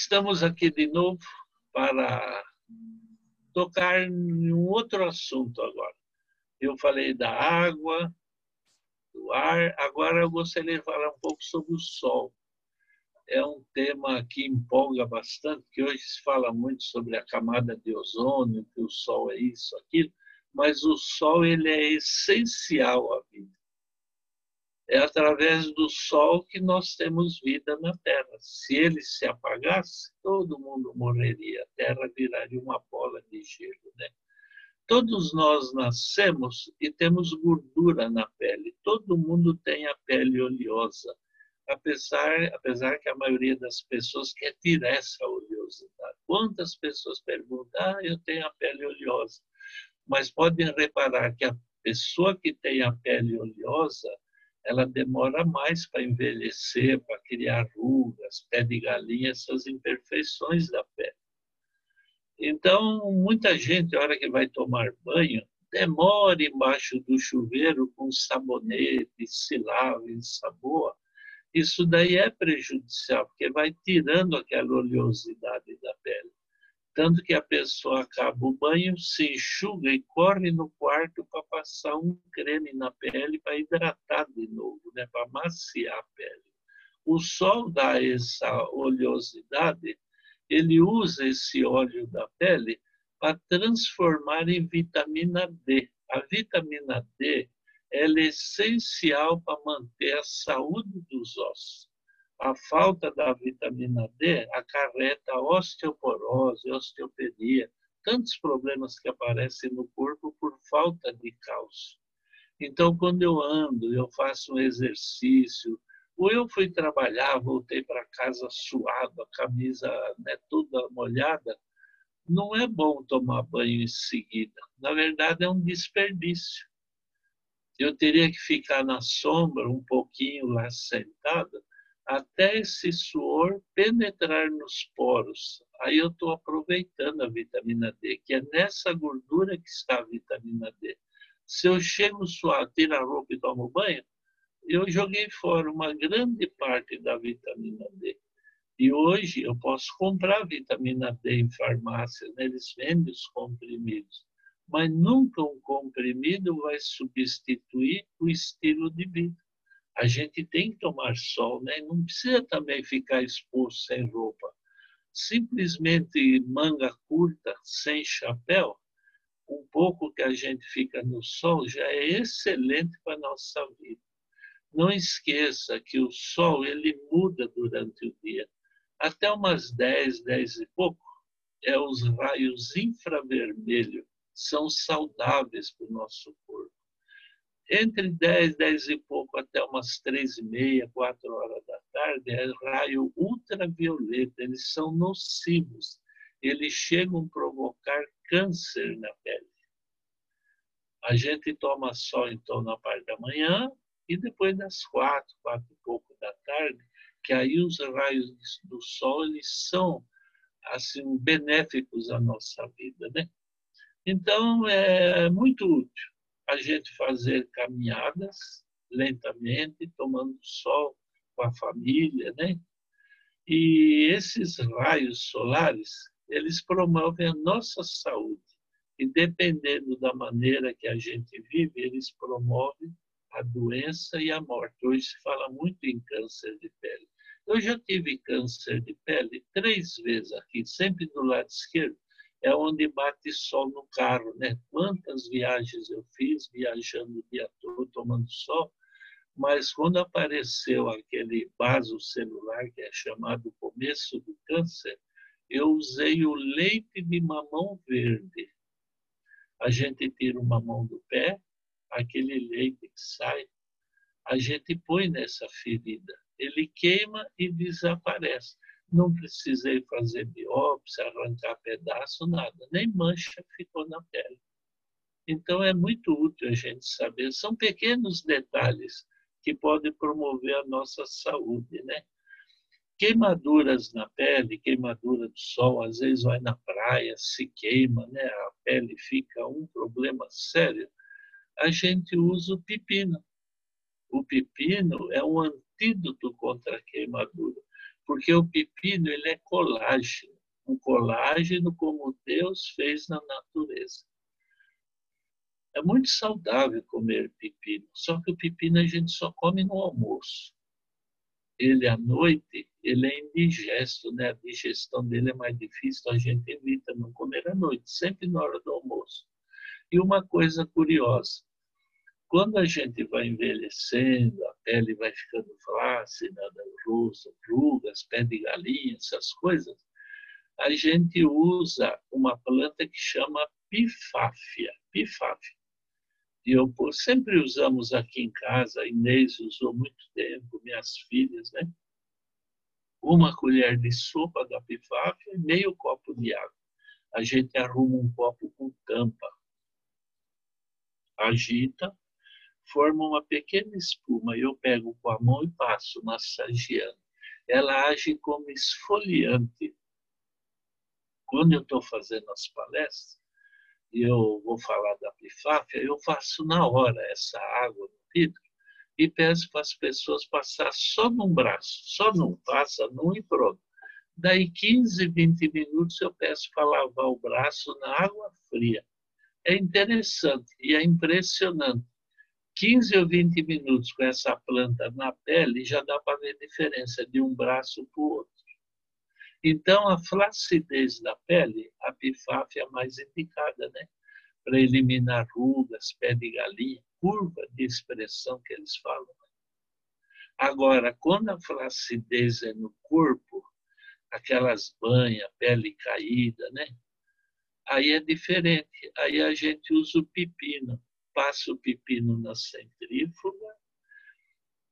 Estamos aqui de novo para tocar em um outro assunto agora. Eu falei da água, do ar, agora eu gostaria de falar um pouco sobre o sol. É um tema que empolga bastante, que hoje se fala muito sobre a camada de ozônio, que o sol é isso, aquilo, mas o sol ele é essencial à vida. É através do sol que nós temos vida na Terra. Se ele se apagasse, todo mundo morreria. A Terra viraria uma bola de gelo, né? Todos nós nascemos e temos gordura na pele. Todo mundo tem a pele oleosa, apesar, apesar que a maioria das pessoas quer tirar essa oleosidade. Quantas pessoas perguntam, ah, eu tenho a pele oleosa. Mas podem reparar que a pessoa que tem a pele oleosa, ela demora mais para envelhecer, para criar rugas, pé de galinha, essas imperfeições da pele. Então, muita gente, a hora que vai tomar banho, demora embaixo do chuveiro com sabonete, se lava, ensaboa. Isso daí é prejudicial, porque vai tirando aquela oleosidade da pele. Tanto que a pessoa acaba o banho, se enxuga e corre no quarto para passar um creme na pele para hidratar de novo, né? para maciar a pele. O sol dá essa oleosidade ele usa esse óleo da pele para transformar em vitamina D. A vitamina D ela é essencial para manter a saúde dos ossos. A falta da vitamina D acarreta osteoporose, osteopedia, tantos problemas que aparecem no corpo por falta de cálcio. Então, quando eu ando, eu faço um exercício, ou eu fui trabalhar, voltei para casa suado, a camisa né, toda molhada. Não é bom tomar banho em seguida. Na verdade, é um desperdício. Eu teria que ficar na sombra um pouquinho lá sentada até esse suor penetrar nos poros. Aí eu estou aproveitando a vitamina D, que é nessa gordura que está a vitamina D. Se eu chego suado, tiro a roupa e tomo banho, eu joguei fora uma grande parte da vitamina D. E hoje eu posso comprar vitamina D em farmácias, né? eles vendem os comprimidos. Mas nunca um comprimido vai substituir o estilo de vida. A gente tem que tomar sol, né? não precisa também ficar exposto sem roupa. Simplesmente manga curta, sem chapéu, um pouco que a gente fica no sol já é excelente para a nossa vida. Não esqueça que o sol ele muda durante o dia. Até umas 10, 10 e pouco, é os raios infravermelhos são saudáveis para o nosso corpo. Entre 10, 10 e pouco até umas 3 e meia, 4 horas da tarde, é raio ultravioleta. Eles são nocivos. Eles chegam a provocar câncer na pele. A gente toma sol, então, na parte da manhã, e depois das quatro, quatro e pouco da tarde, que aí os raios do sol eles são assim benéficos à nossa vida, né? Então é muito útil a gente fazer caminhadas lentamente, tomando sol com a família, né? E esses raios solares, eles promovem a nossa saúde. E dependendo da maneira que a gente vive, eles promovem a doença e a morte. Hoje se fala muito em câncer de pele. Eu já tive câncer de pele três vezes aqui, sempre do lado esquerdo. É onde bate sol no carro, né? Quantas viagens eu fiz, viajando o dia todo, tomando sol. Mas quando apareceu aquele vaso celular, que é chamado começo do câncer, eu usei o leite de mamão verde. A gente tira o mamão do pé, aquele leite que sai, a gente põe nessa ferida. Ele queima e desaparece. Não precisei fazer biópsia, arrancar pedaço, nada. Nem mancha ficou na pele. Então é muito útil a gente saber. São pequenos detalhes que podem promover a nossa saúde, né? Queimaduras na pele, queimadura do sol, às vezes vai na praia, se queima, né? A pele fica um problema sério a gente usa o pepino. O pepino é um antídoto contra a queimadura, Porque o pepino ele é colágeno, um colágeno como Deus fez na natureza. É muito saudável comer pepino, só que o pepino a gente só come no almoço. Ele à noite, ele é indigesto, né? A digestão dele é mais difícil, a gente evita não comer à noite, sempre na hora do almoço. E uma coisa curiosa, quando a gente vai envelhecendo, a pele vai ficando flácida, rosto, rugas, pé de galinha, essas coisas, a gente usa uma planta que chama pifáfia. Pifáfia. E eu sempre usamos aqui em casa, a Inês usou muito tempo, minhas filhas, né? Uma colher de sopa da pifáfia e meio copo de água. A gente arruma um copo com tampa, agita, forma uma pequena espuma. Eu pego com a mão e passo massageando. Ela age como esfoliante. Quando eu estou fazendo as palestras, e eu vou falar da pifáfia, eu faço na hora essa água no vidro e peço para as pessoas passar só num braço, só num, passa num e pronto. Daí 15, 20 minutos eu peço para lavar o braço na água fria. É interessante e é impressionante. 15 ou 20 minutos com essa planta na pele já dá para ver a diferença de um braço para o outro. Então, a flacidez da pele, a pifáfia é mais indicada, né? Para eliminar rugas, pé de galinha, curva de expressão que eles falam. Agora, quando a flacidez é no corpo, aquelas banhas, pele caída, né? Aí é diferente. Aí a gente usa o pepino. Passa o pepino na centrífuga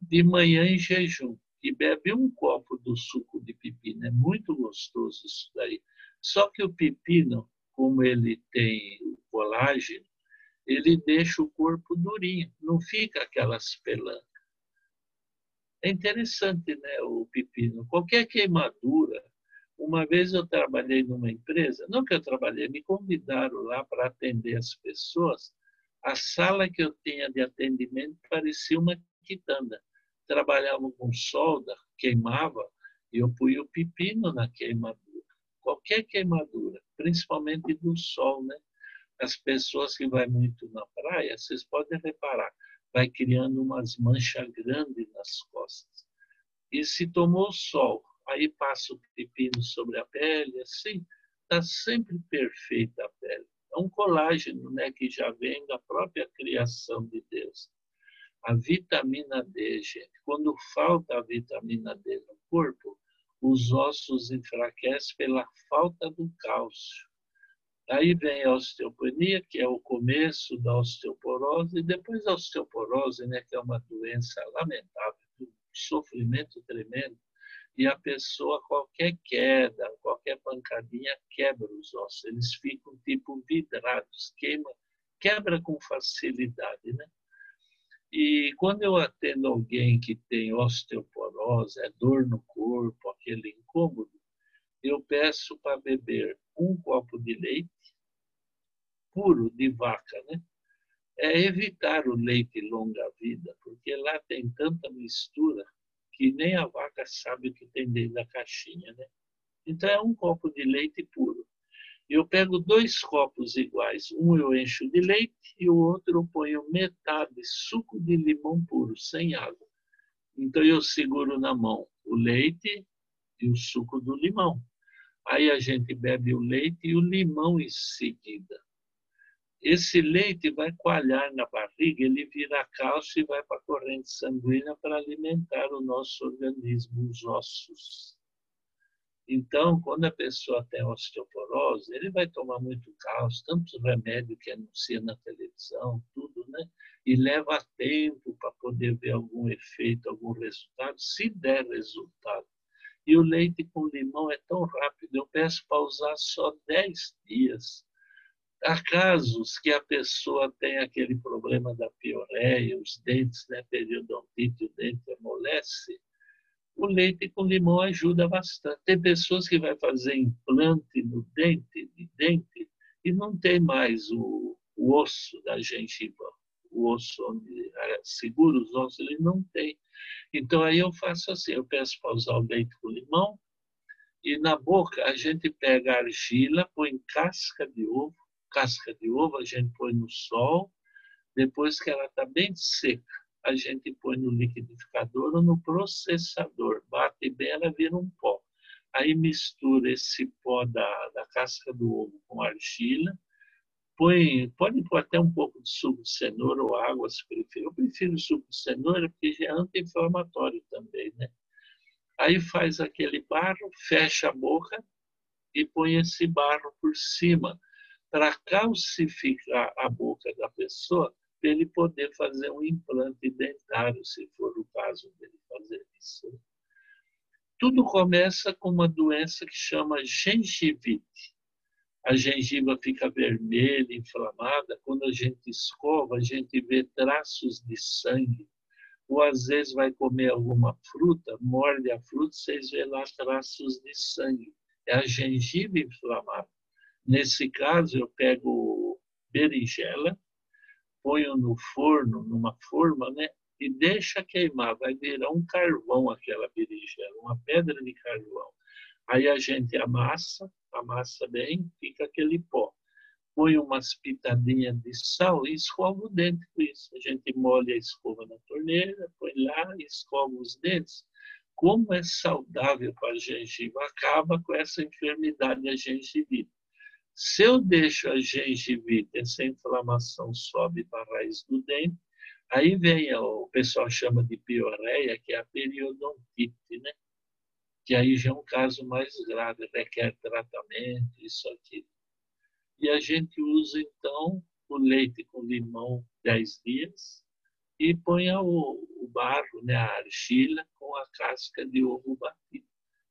de manhã em jejum e bebe um copo do suco de pepino. É muito gostoso isso daí. Só que o pepino, como ele tem o colágeno, ele deixa o corpo durinho, não fica aquelas pelancas. É interessante, né, o pepino. Qualquer queimadura, uma vez eu trabalhei numa empresa, não que eu trabalhei, me convidaram lá para atender as pessoas. A sala que eu tinha de atendimento parecia uma quitanda trabalhavam com solda, queimava, e eu punha o pepino na queimadura. Qualquer queimadura, principalmente do sol, né? As pessoas que vão muito na praia, vocês podem reparar, vai criando umas manchas grandes nas costas. E se tomou sol, aí passa o pepino sobre a pele, assim, está sempre perfeita a pele. É um colágeno né, que já vem da própria criação de Deus. A vitamina D, gente, quando falta a vitamina D no corpo, os ossos enfraquecem pela falta do cálcio. Aí vem a osteopenia, que é o começo da osteoporose, e depois a osteoporose, né, que é uma doença lamentável, um sofrimento tremendo, e a pessoa, qualquer queda, qualquer pancadinha, quebra os ossos. Eles ficam tipo vidrados, queima, quebra com facilidade, né? E quando eu atendo alguém que tem osteoporose, é dor no corpo, aquele incômodo, eu peço para beber um copo de leite puro de vaca, né? É evitar o leite longa-vida, porque lá tem tanta mistura que nem a vaca sabe o que tem dentro da caixinha, né? Então é um copo de leite puro. Eu pego dois copos iguais, um eu encho de leite e o outro eu ponho metade suco de limão puro, sem água. Então eu seguro na mão o leite e o suco do limão. Aí a gente bebe o leite e o limão em seguida. Esse leite vai coalhar na barriga, ele vira cálcio e vai para a corrente sanguínea para alimentar o nosso organismo, os ossos. Então, quando a pessoa tem osteoporose, ele vai tomar muito cálcio, tantos remédios que anuncia na televisão, tudo, né? E leva tempo para poder ver algum efeito, algum resultado, se der resultado. E o leite com limão é tão rápido, eu peço para usar só 10 dias. Há casos que a pessoa tem aquele problema da pioreia, os dentes, né, periodontite, o dente amolece, o leite com limão ajuda bastante. Tem pessoas que vai fazer implante no dente, de dente, e não tem mais o, o osso da gengiva. o osso onde segura os ossos, ele não tem. Então aí eu faço assim, eu peço para usar o leite com limão e na boca a gente pega argila, põe casca de ovo, casca de ovo a gente põe no sol, depois que ela está bem seca, a gente põe no liquidificador ou no processador, bate bem, ela vira um pó. Aí mistura esse pó da, da casca do ovo com argila, põe, pode pôr até um pouco de suco de cenoura ou água, se preferir. Eu prefiro suco de cenoura porque é anti-inflamatório também, né? Aí faz aquele barro, fecha a boca e põe esse barro por cima para calcificar a boca da pessoa, para ele poder fazer um implante dentário, se for o caso dele fazer isso. Tudo começa com uma doença que chama gengivite. A gengiva fica vermelha, inflamada. Quando a gente escova, a gente vê traços de sangue. Ou às vezes vai comer alguma fruta, morde a fruta, vocês vê lá traços de sangue. É a gengiva inflamada. Nesse caso, eu pego berinjela, ponho no forno, numa forma, né? e deixa queimar, vai virar um carvão aquela berinjela, uma pedra de carvão. Aí a gente amassa, amassa bem, fica aquele pó. Põe umas pitadinhas de sal e escova o dente com isso. A gente molha a escova na torneira, põe lá e escova os dentes. Como é saudável para a gengiva, acaba com essa enfermidade, a gengivite. Se eu deixo a gengivite, essa inflamação sobe para a raiz do dente, Aí vem, o pessoal chama de pioreia, que é a periodontite, né? que aí já é um caso mais grave, requer tratamento, isso aqui. E a gente usa, então, o leite com limão 10 dias e põe o, o barro, né, a argila, com a casca de ovo batido.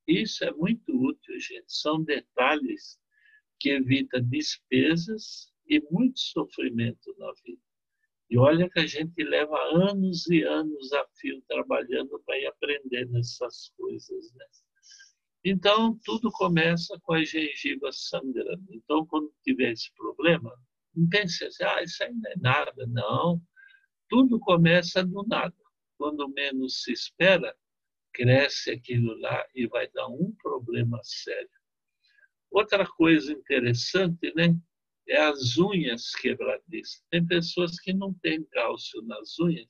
Isso é muito útil, gente. São detalhes que evitam despesas e muito sofrimento na vida. E olha que a gente leva anos e anos a fio trabalhando para ir aprendendo essas coisas. Né? Então, tudo começa com a gengiva sangrando. Então, quando tiver esse problema, não pense assim, ah, isso aí não é nada. Não. Tudo começa do nada. Quando menos se espera, cresce aquilo lá e vai dar um problema sério. Outra coisa interessante, né? é as unhas quebradiças. Tem pessoas que não têm cálcio nas unhas,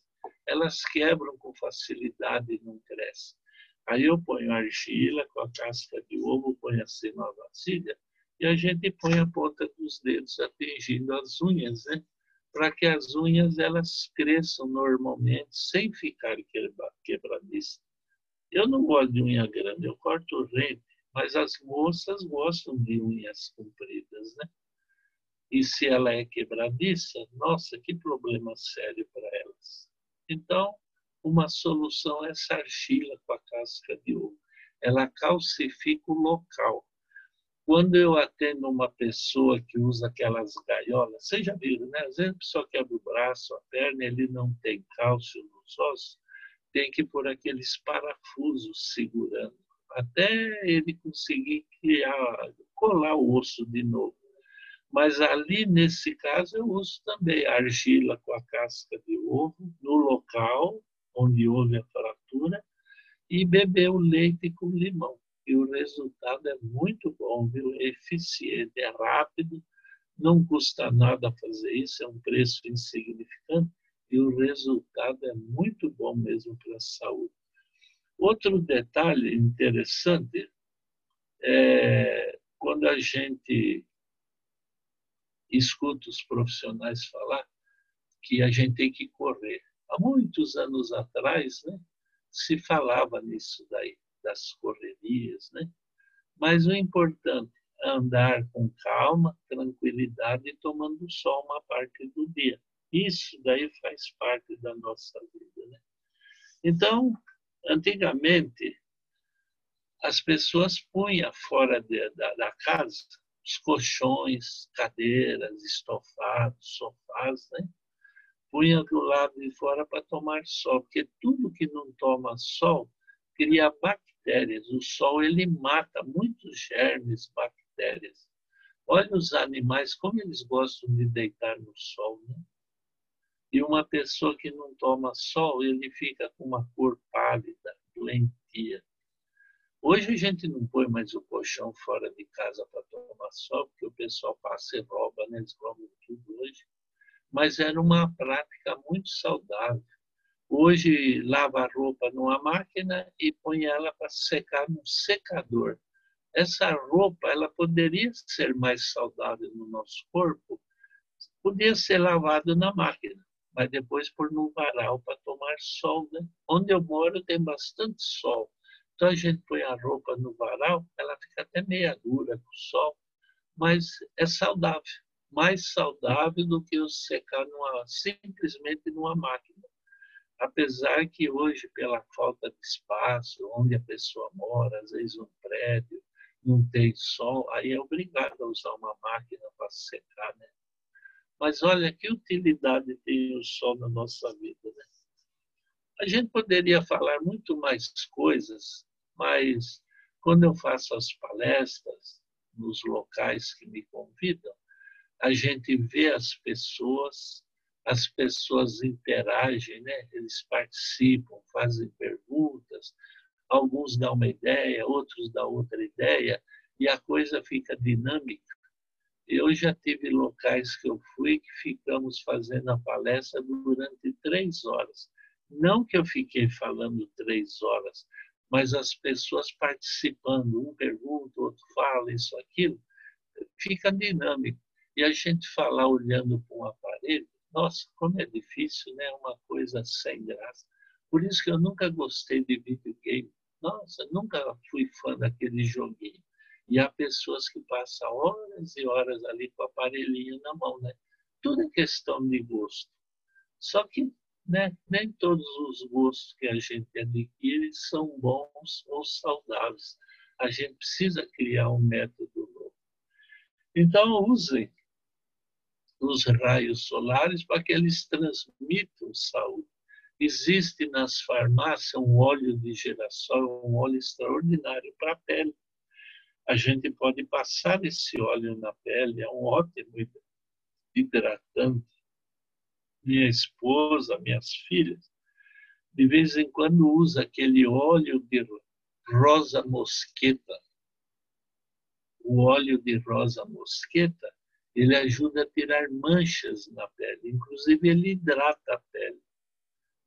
elas quebram com facilidade e não crescem. Aí eu ponho argila com a casca de ovo, ponho assim na vasilha e a gente põe a ponta dos dedos atingindo as unhas, né? Para que as unhas elas cresçam normalmente sem ficar quebradiças. Eu não gosto de unha grande, eu corto rente, mas as moças gostam de unhas compridas, né? E se ela é quebradiça, nossa, que problema sério para elas. Então, uma solução é essa argila com a casca de ovo. Ela calcifica o local. Quando eu atendo uma pessoa que usa aquelas gaiolas, vocês já viram, né? Às vezes a pessoa quebra o braço, a perna, ele não tem cálcio nos ossos, tem que pôr aqueles parafusos segurando, até ele conseguir criar, colar o osso de novo. Mas ali, nesse caso, eu uso também argila com a casca de ovo no local onde houve a fratura e beber o leite com limão. E o resultado é muito bom, viu? É eficiente, é rápido, não custa nada fazer isso, é um preço insignificante e o resultado é muito bom mesmo para a saúde. Outro detalhe interessante é quando a gente escuto os profissionais falar que a gente tem que correr. Há muitos anos atrás, né, se falava nisso daí, das correrias, né? Mas o importante é andar com calma, tranquilidade e tomando sol uma parte do dia. Isso daí faz parte da nossa vida, né? Então, antigamente, as pessoas punham fora de, da, da casa os colchões, cadeiras, estofados, sofás, né? Punha do lado de fora para tomar sol, porque tudo que não toma sol cria bactérias. O sol ele mata muitos germes, bactérias. Olha os animais como eles gostam de deitar no sol, né? E uma pessoa que não toma sol, ele fica com uma cor pálida, doentia. Hoje a gente não põe mais o colchão fora de casa para tomar sol, porque o pessoal passa e rouba, né? eles roubam tudo hoje. Mas era uma prática muito saudável. Hoje lava a roupa numa máquina e põe ela para secar num secador. Essa roupa ela poderia ser mais saudável no nosso corpo, podia ser lavada na máquina, mas depois por no varal para tomar sol. Né? Onde eu moro tem bastante sol. Então a gente põe a roupa no varal, ela fica até meia dura com o sol, mas é saudável, mais saudável do que o secar numa, simplesmente numa máquina. Apesar que hoje, pela falta de espaço, onde a pessoa mora, às vezes um prédio, não tem sol, aí é obrigado a usar uma máquina para secar, né? Mas olha que utilidade tem o sol na nossa vida, né? A gente poderia falar muito mais coisas, mas quando eu faço as palestras nos locais que me convidam, a gente vê as pessoas as pessoas interagem, né? eles participam, fazem perguntas, alguns dão uma ideia, outros dão outra ideia, e a coisa fica dinâmica. Eu já tive locais que eu fui que ficamos fazendo a palestra durante três horas. Não que eu fiquei falando três horas, mas as pessoas participando, um pergunta, outro fala, isso, aquilo, fica dinâmico. E a gente falar olhando para um aparelho, nossa, como é difícil, né? Uma coisa sem graça. Por isso que eu nunca gostei de videogame. Nossa, nunca fui fã daquele joguinho. E há pessoas que passam horas e horas ali com o aparelhinho na mão, né? Tudo é questão de gosto. Só que né, nem todos os gostos que a gente adquire são bons ou saudáveis. A gente precisa criar um método novo. Então, usem os raios solares para que eles transmitam saúde. Existe nas farmácias um óleo de girassol, um óleo extraordinário para a pele. A gente pode passar esse óleo na pele, é um ótimo hidratante. Minha esposa, minhas filhas, de vez em quando usa aquele óleo de rosa mosqueta. O óleo de rosa mosqueta ele ajuda a tirar manchas na pele, inclusive ele hidrata a pele.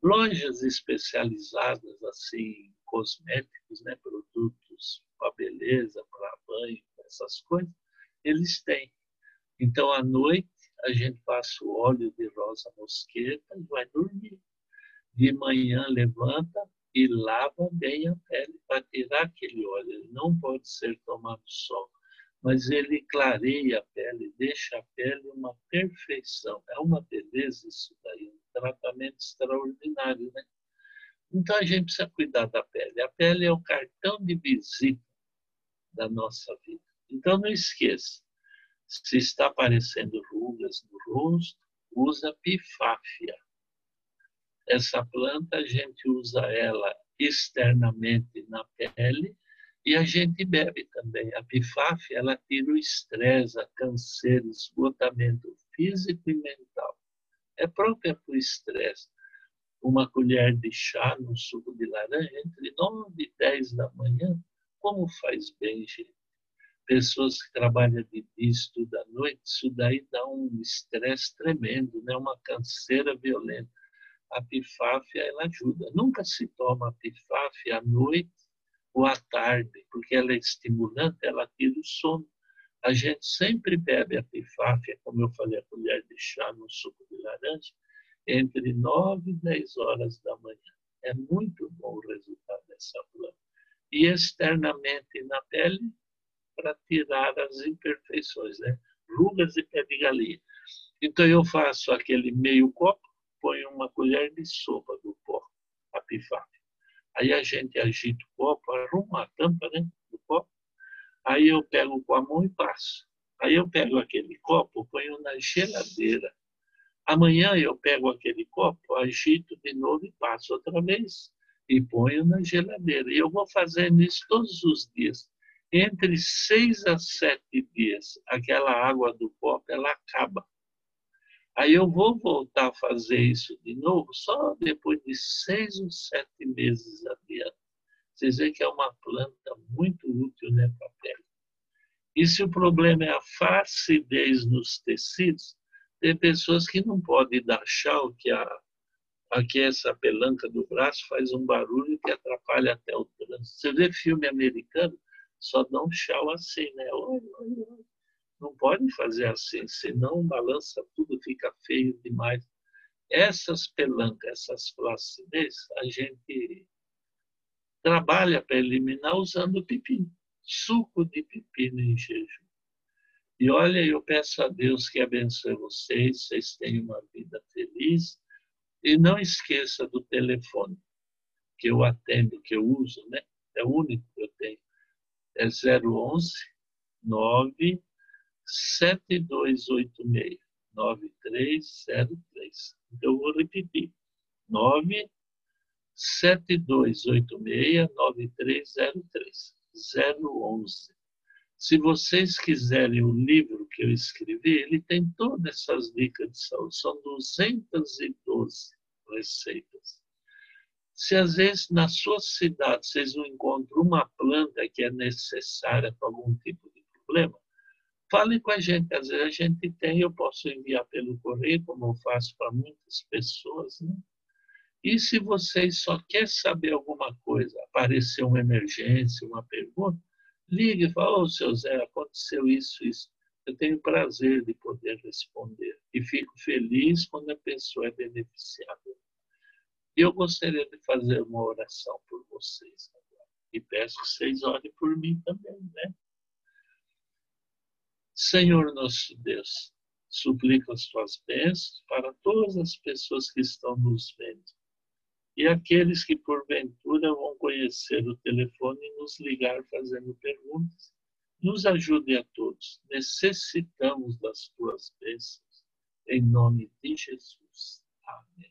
Lojas especializadas assim, cosméticos, né, produtos para beleza, para banho, essas coisas, eles têm. Então, à noite, a gente passa o óleo de rosa mosqueta e vai dormir. De manhã, levanta e lava bem a pele para tirar aquele óleo. Ele não pode ser tomado sol mas ele clareia a pele, deixa a pele uma perfeição. É uma beleza isso daí, um tratamento extraordinário, né? Então a gente precisa cuidar da pele. A pele é o cartão de visita da nossa vida. Então não esqueça, se está aparecendo rugas no rosto, usa pifáfia. Essa planta a gente usa ela externamente na pele e a gente bebe também. A pifáfia, ela tira o estresse, a câncer, esgotamento físico e mental. É própria para o estresse. Uma colher de chá no suco de laranja entre 9 e 10 da manhã, como faz bem, gente. Pessoas que trabalham de dia, estudam à noite, isso daí dá um estresse tremendo, né? uma canseira violenta. A pifáfia, ela ajuda. Nunca se toma a pifáfia à noite ou à tarde, porque ela é estimulante, ela tira o sono. A gente sempre bebe a pifáfia, como eu falei, a colher de chá no suco de laranja, entre 9 e 10 horas da manhã. É muito bom o resultado dessa planta. E externamente na pele, para tirar as imperfeições, né? rugas e pé de galinha. Então eu faço aquele meio copo, ponho uma colher de sopa do pó, a. Aí a gente agita o copo, arruma a tampa né, do copo. Aí eu pego com a mão e passo. Aí eu pego aquele copo, ponho na geladeira. Amanhã eu pego aquele copo, agito de novo e passo outra vez. E ponho na geladeira. E eu vou fazendo isso todos os dias. Entre seis a sete dias, aquela água do copo, ela acaba. Aí eu vou voltar a fazer isso de novo só depois de seis ou sete meses adiante. Vocês veem que é uma planta muito útil né, para a pele. E se o problema é a flacidez nos tecidos, tem pessoas que não podem dar chá, que a, aqui essa pelanca do braço faz um barulho que atrapalha até o trânsito. Você vê filme americano, só dá um chá assim, né? Não pode fazer assim, senão balança tudo, fica feio demais. Essas pelancas, essas flacidez, a gente trabalha para eliminar usando pepino, suco de pepino em jejum. E olha, eu peço a Deus que abençoe vocês, vocês tenham uma vida feliz. E não esqueça do telefone que eu atendo, que eu uso, né? É o único que eu tenho. É 011 9 7286 9303. Então, eu vou repetir. 9 7286 9303. 011. Se vocês quiserem o livro que eu escrevi, ele tem todas essas dicas de saúde. São 212 receitas. Se às vezes na sua cidade vocês não encontram uma planta que é necessária para algum tipo de problema, fale com a gente. Às vezes a gente tem, eu posso enviar pelo correio, como eu faço para muitas pessoas. Né? E se vocês só querem saber alguma coisa, apareceu uma emergência, uma pergunta, ligue e fala, ô, oh, seu Zé, aconteceu isso, isso. Eu tenho prazer de poder responder. E fico feliz quando a pessoa é beneficiada. E eu gostaria de fazer uma oração por vocês agora. E peço que vocês orem por mim também, né? Senhor nosso Deus, suplico as tuas bênçãos para todas as pessoas que estão nos vendo e aqueles que porventura vão conhecer o telefone e nos ligar fazendo perguntas. Nos ajude a todos. Necessitamos das tuas bênçãos. Em nome de Jesus. Amém.